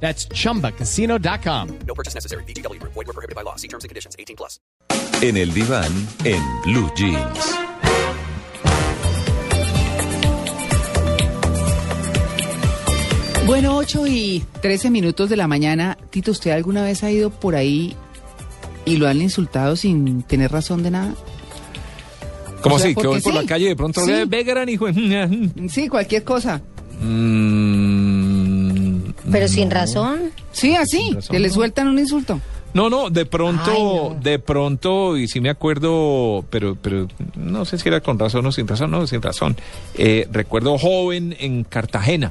That's chumbacasino.com. No purchase necessary. BGW. Void were prohibited by law. See terms and conditions. 18 plus. En el diván, en Blue Jeans. Bueno, 8 y 13 minutos de la mañana. Tito, ¿usted alguna vez ha ido por ahí y lo han insultado sin tener razón de nada? ¿Cómo O sea, así? Que voy por sí. la calle y de pronto Sí. ve, ve gran hijo. Sí, cualquier cosa. Mm, Pero sin razón. Sí, así, razón, que le sueltan un insulto. No, no, de pronto, Ay, no. de pronto, y sí me acuerdo, pero, pero no sé si era con razón o sin razón, no, sin razón. Eh, recuerdo joven en Cartagena,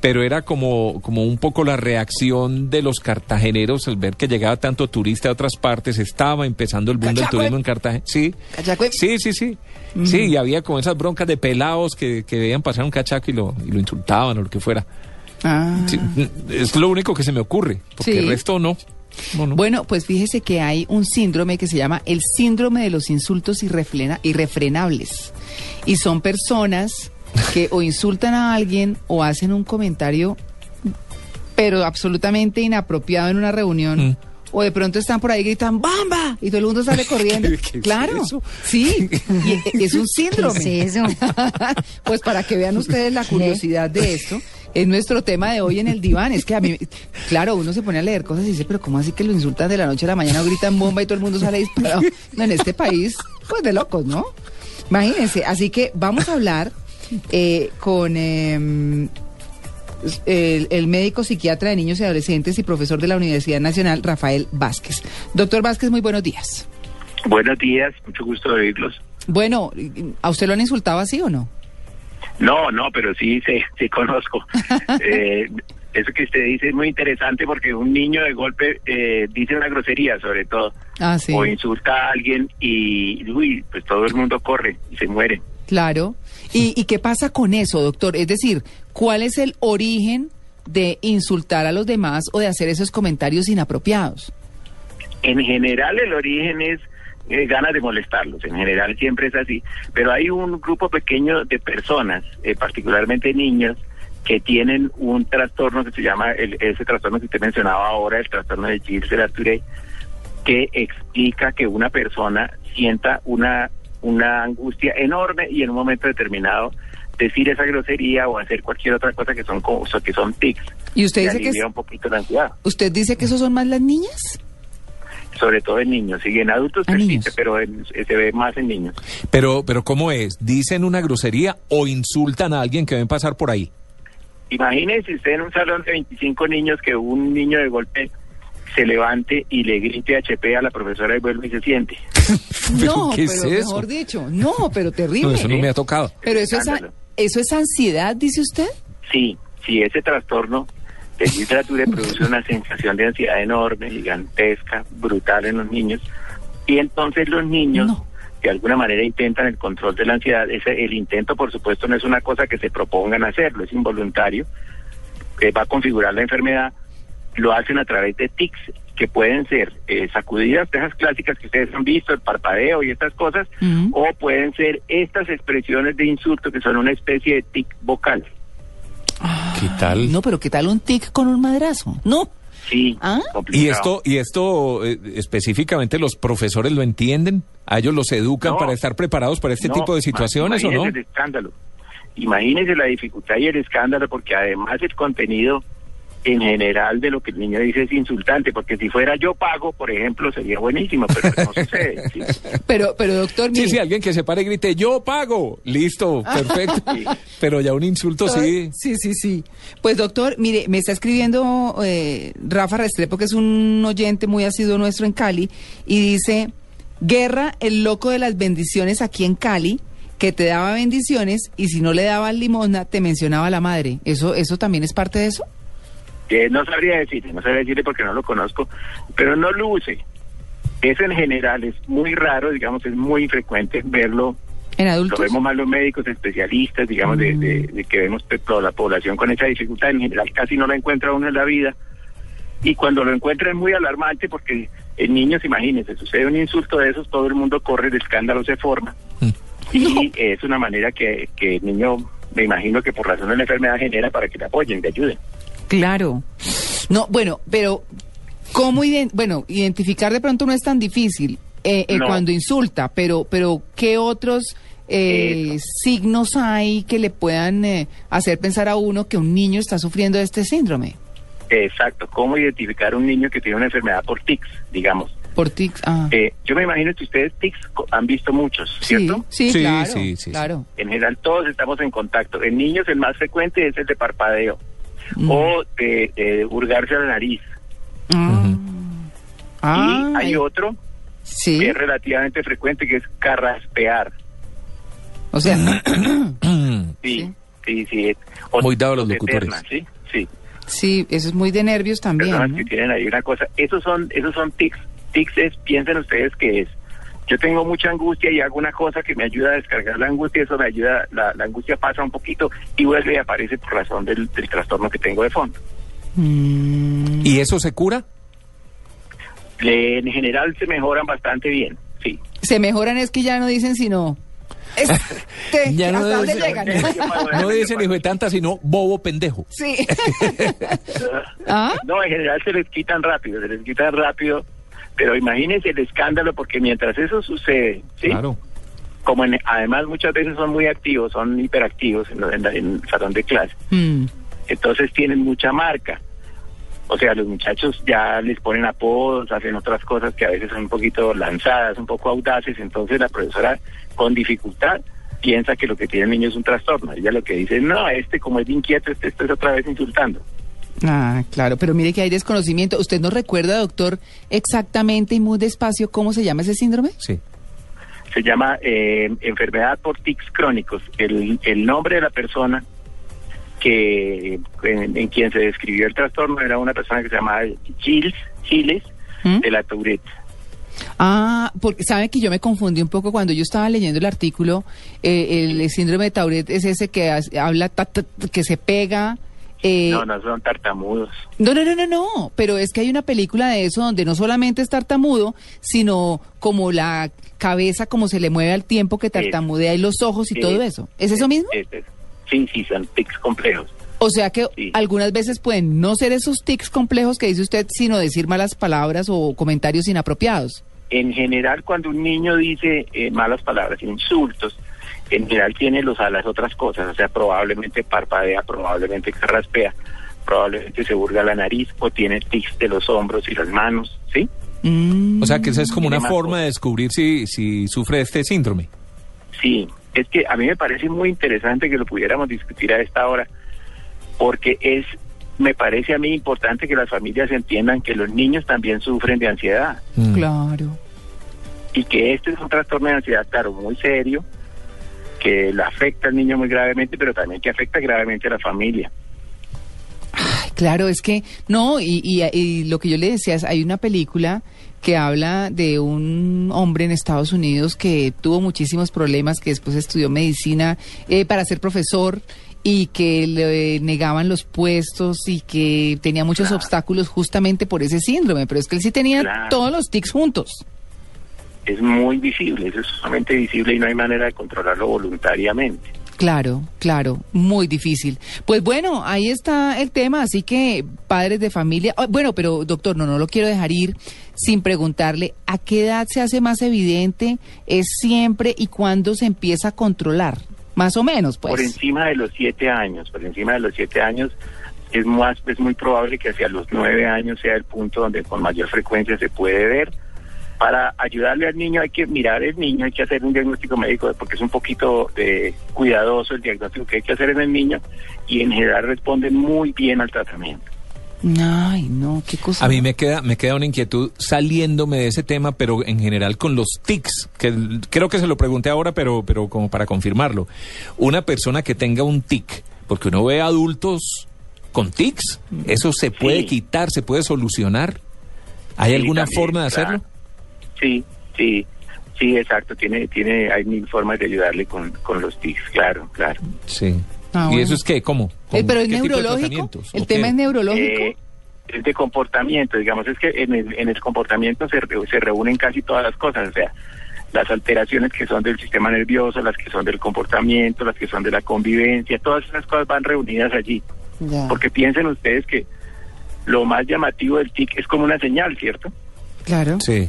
pero era como, como un poco la reacción de los cartageneros al ver que llegaba tanto turista de otras partes, estaba empezando el boom del turismo en Cartagena. Sí, Cachacue. sí, sí, sí. Sí, y había como esas broncas de pelados que, que veían pasar un cachaco y lo, y lo insultaban o lo que fuera. Ah. Sí, es lo único que se me ocurre, porque Sí. el resto no. No, no. Bueno, pues fíjese que hay un síndrome que se llama el síndrome de los insultos irrefrena- irrefrenables. Y son personas que o insultan a alguien o hacen un comentario, pero absolutamente inapropiado en una reunión. Mm. O de pronto están por ahí y gritan ¡Bamba! Y todo el mundo sale corriendo. ¿Qué es claro. eso? Sí. y es un síndrome. ¿Qué es eso? pues para que vean ustedes la curiosidad de esto, es nuestro tema de hoy en el diván. Es que a mí, claro, uno se pone a leer cosas y dice, pero ¿cómo así que lo insultan de la noche a la mañana o gritan bomba y todo el mundo sale disparado? No, en este país, pues de locos, ¿no? Imagínense. Así que vamos a hablar eh, con eh, el, el médico psiquiatra de niños y adolescentes y profesor de la Universidad Nacional, Rafael Vázquez. Doctor Vázquez, muy buenos días. Buenos días, mucho gusto de oírlos. Bueno, ¿a usted lo han insultado así o no? No, no, pero sí, sí, sí conozco. Eh, eso que usted dice es muy interesante porque un niño de golpe eh, dice una grosería sobre todo, Ah, sí. o insulta a alguien y, uy, pues todo el mundo corre y se muere. Claro. ¿Y, ¿Y qué pasa con eso, doctor? Es decir, ¿cuál es el origen de insultar a los demás o de hacer esos comentarios inapropiados? En general el origen es eh, ganas de molestarlos, en general siempre es así, pero hay un grupo pequeño de personas, eh, particularmente niños, que tienen un trastorno que se llama, el- ese trastorno que usted mencionaba ahora, el trastorno de Gilles-Arturey, que explica que una persona sienta una, una angustia enorme y en un momento determinado decir esa grosería o hacer cualquier otra cosa que son que son tics. ¿Y usted dice que es- un poquito la ansiedad, usted dice que esos son más las niñas? Sobre todo en niños. Y en adultos persiste, niños. pero en- se ve más en niños. Pero, pero ¿cómo es? ¿Dicen una grosería o insultan a alguien que ven pasar por ahí? Imagínense usted en un salón de 25 niños que un niño de golpe se levante y le grite HP a la profesora y vuelve y se siente. ¿Pero no, qué pero es eso? mejor dicho, no, pero terrible. No, eso no me ha tocado. Pero eso es, eso es ansiedad, dice usted. Sí, sí, ese trastorno de literatura produce una sensación de ansiedad enorme, gigantesca, brutal en los niños. Y entonces los niños, No. de alguna manera, intentan el control de la ansiedad. Ese, el intento, por supuesto, no es una cosa que se propongan hacerlo, es involuntario. eh, va a configurar la enfermedad. Lo hacen a través de tics, que pueden ser eh, sacudidas, de esas clásicas que ustedes han visto, el parpadeo y estas cosas, o pueden ser estas expresiones de insulto que son una especie de tic vocal. ¿Qué tal? No, pero ¿qué tal un tic con un madrazo? No. Sí, ¿Ah? ¿Y esto, y esto eh, específicamente los profesores lo entienden? ¿A ellos los educan No. para estar preparados para este No, tipo de situaciones o no? imagínese el escándalo. Imagínese la dificultad y el escándalo, porque además el contenido en general de lo que el niño dice es insultante, porque si fuera yo pago, por ejemplo, sería buenísimo, pero no sucede. ¿sí? Pero, pero doctor, Sí, mire, sí, alguien que se pare y grite, yo pago. Listo, perfecto. Sí. Pero ya un insulto sí. Sí, sí, sí. Pues doctor, mire, me está escribiendo eh, Rafa Restrepo, que es un oyente muy asiduo nuestro en Cali, y dice, Guerra, el loco de las bendiciones aquí en Cali, que te daba bendiciones y si no le daban limosna, te mencionaba la madre. ¿Eso, eso también es parte de eso? Que no sabría decirle, no sabría decirle porque no lo conozco, pero no luce. Eso en general es muy raro, digamos, es muy frecuente verlo. ¿En Lo adultos? vemos más los médicos especialistas, digamos, de, de- Mm. de que vemos pe- toda la población con esa dificultad. En general casi no lo encuentra uno en la vida. Y cuando lo encuentra es muy alarmante porque en niños, imagínense, sucede un insulto de esos, todo el mundo corre, el escándalo se forma. Y es una manera que, que el niño, me imagino que por razón de la enfermedad genera para que le apoyen, le ayuden. Claro. No, bueno, pero ¿cómo bueno, identificar de pronto no es tan difícil eh, eh, No. cuando insulta, pero pero qué otros eh, signos hay que le puedan eh, hacer pensar a uno que un niño está sufriendo de este síndrome? Exacto, cómo identificar un niño que tiene una enfermedad por tics, digamos. Por tics. Ah. Eh, yo me imagino que ustedes tics han visto muchos, ¿cierto? Sí, sí, Sí, claro, sí, sí, sí. claro. En general todos estamos en contacto. En niños el más frecuente es el de parpadeo Mm. o de, de hurgarse la nariz. Ah. Ah, y hay ay, otro sí, que es relativamente frecuente que es carraspear. o sea, Sí, sí, sí. O Muy dado a los locutores. sí, sí. sí, eso es muy de nervios también. personas ¿no? que tienen ahí una cosa. Esos son, esos son tics. Tics es, piensen ustedes que es. Yo tengo mucha angustia y hago una cosa que me ayuda a descargar la angustia, eso me ayuda, la, la angustia pasa un poquito y vuelve y aparece por razón del, del trastorno que tengo de fondo. Mm, ¿Y eso se cura? Le- en general se mejoran bastante bien, sí. se mejoran es que ya no dicen sino este, Ya no dónde llegan. No dicen hijo de tanta, sino bobo pendejo. sí. ¿Ah? No, en general se les quitan rápido, se les quitan rápido, pero imagínense el escándalo porque mientras eso sucede, ¿sí? Claro. Como en- además muchas veces son muy activos, son hiperactivos en, en la- en el salón de clase. Mm. entonces tienen mucha marca. O sea, los muchachos ya les ponen apodos, hacen otras cosas que a veces son un poquito lanzadas, un poco audaces, entonces la profesora con dificultad piensa que lo que tiene el niño es un trastorno. Ella lo que dice, no, este como es inquieto, este, este es otra vez insultando. Ah, claro, pero mire que hay desconocimiento. ¿Usted no recuerda, doctor, exactamente y muy despacio cómo se llama ese síndrome? Sí. Se llama eh, enfermedad por tics crónicos. El, el nombre de la persona que en, en quien se describió el trastorno era una persona que se llamaba Gilles, Giles ¿Mm? de la Tourette. Ah, porque sabe que yo me confundí un poco cuando yo estaba leyendo el artículo. eh, el síndrome de Tourette es ese que has- habla, ta- ta- ta- que se pega. Eh, No, no son tartamudos. No, no, no, no, no, pero es que hay una película de eso donde no solamente es tartamudo, sino como la cabeza, como se le mueve al tiempo que tartamudea y los ojos y Sí. todo eso. ¿Es eso mismo? Es- es- sí, sí, son tics complejos. O sea que Sí. algunas veces pueden no ser esos tics complejos que dice usted, sino decir malas palabras o comentarios inapropiados. En general, cuando un niño dice eh, malas palabras, insultos, en general tiene los a las otras cosas, o sea, probablemente parpadea, probablemente carraspea, probablemente se burga la nariz o tiene tics de los hombros y las manos, ¿sí? Mm. O sea, que esa es como una forma cosas. de descubrir si, si sufre este síndrome. Sí, es que a mí me parece muy interesante que lo pudiéramos discutir a esta hora, porque es, me parece a mí importante que las familias entiendan que los niños también sufren de ansiedad. Mm. Claro. y que este es un trastorno de ansiedad, claro, muy serio, que le afecta al niño muy gravemente, pero también que afecta gravemente a la familia. Ay, claro, es que no, y, y- y lo que yo le decía es, hay una película que habla de un hombre en Estados Unidos que tuvo muchísimos problemas, que después estudió medicina eh, para ser profesor y que le negaban los puestos y que tenía muchos Claro. obstáculos justamente por ese síndrome, pero es que él sí tenía Claro. todos los tics juntos. Es muy visible, eso es sumamente visible y no hay manera de controlarlo voluntariamente. Claro, claro, muy difícil. Pues bueno, ahí está el tema, así que padres de familia, ah, bueno, pero doctor, no, no lo quiero dejar ir sin preguntarle a qué edad se hace más evidente, es siempre y cuándo se empieza a controlar, más o menos, pues. Por encima de los siete años, por encima de los siete años, es, más, es muy probable que hacia los nueve años sea el punto donde con mayor frecuencia se puede ver. Para ayudarle al niño hay que mirar el niño, hay que hacer un diagnóstico médico porque es un poquito eh, cuidadoso el diagnóstico que hay que hacer en el niño y en general responde muy bien al tratamiento. Ay, no, qué cosa. A mí me queda, me queda una inquietud saliéndome de ese tema, pero en general con los tics, que creo que se lo pregunté ahora, pero, pero como para confirmarlo. Una persona que tenga un tic, porque uno ve adultos con tics, ¿eso se puede Sí. quitar, se puede solucionar? ¿Hay Sí, alguna también, forma de claro. hacerlo? Sí, sí, sí, exacto. Tiene, tiene, hay mil formas de ayudarle con, con los tics, claro, claro. Sí. Ah, ¿Y bueno. eso es qué? ¿Cómo? Eh, pero es ¿Qué tipo de neurológico. El ¿O tema qué? es neurológico. Eh, es de comportamiento, digamos, es que en el, en el comportamiento se, re- se reúnen casi todas las cosas, o sea, las alteraciones que son del sistema nervioso, las que son del comportamiento, las que son de la convivencia, todas esas cosas van reunidas allí. Ya. Porque piensen ustedes que lo más llamativo del TIC es como una señal, ¿cierto? Claro. Sí.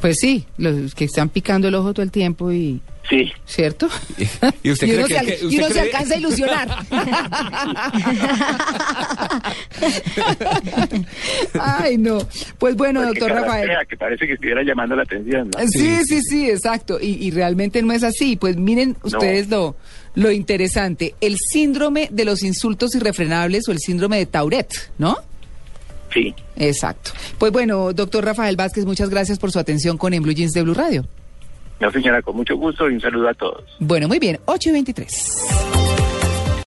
Pues sí, los que están picando el ojo todo el tiempo y... Sí, ¿Cierto? ¿Y usted y uno, cree se, que- y alcanza a ilusionar. Ay, no. Pues bueno, Pues doctor Rafael. que parece que estuviera llamando la atención. ¿no? Sí, sí, sí, exacto. Y, y realmente no es así. Pues miren ustedes lo, lo interesante. El síndrome de los insultos irrefrenables o el síndrome de Tourette, ¿no? Sí. Exacto. Pues bueno, doctor Rafael Vázquez, muchas gracias por su atención con En Blue Jeans de Blue Radio. No, señora, con mucho gusto y un saludo a todos. Bueno, muy bien. 8 y 23.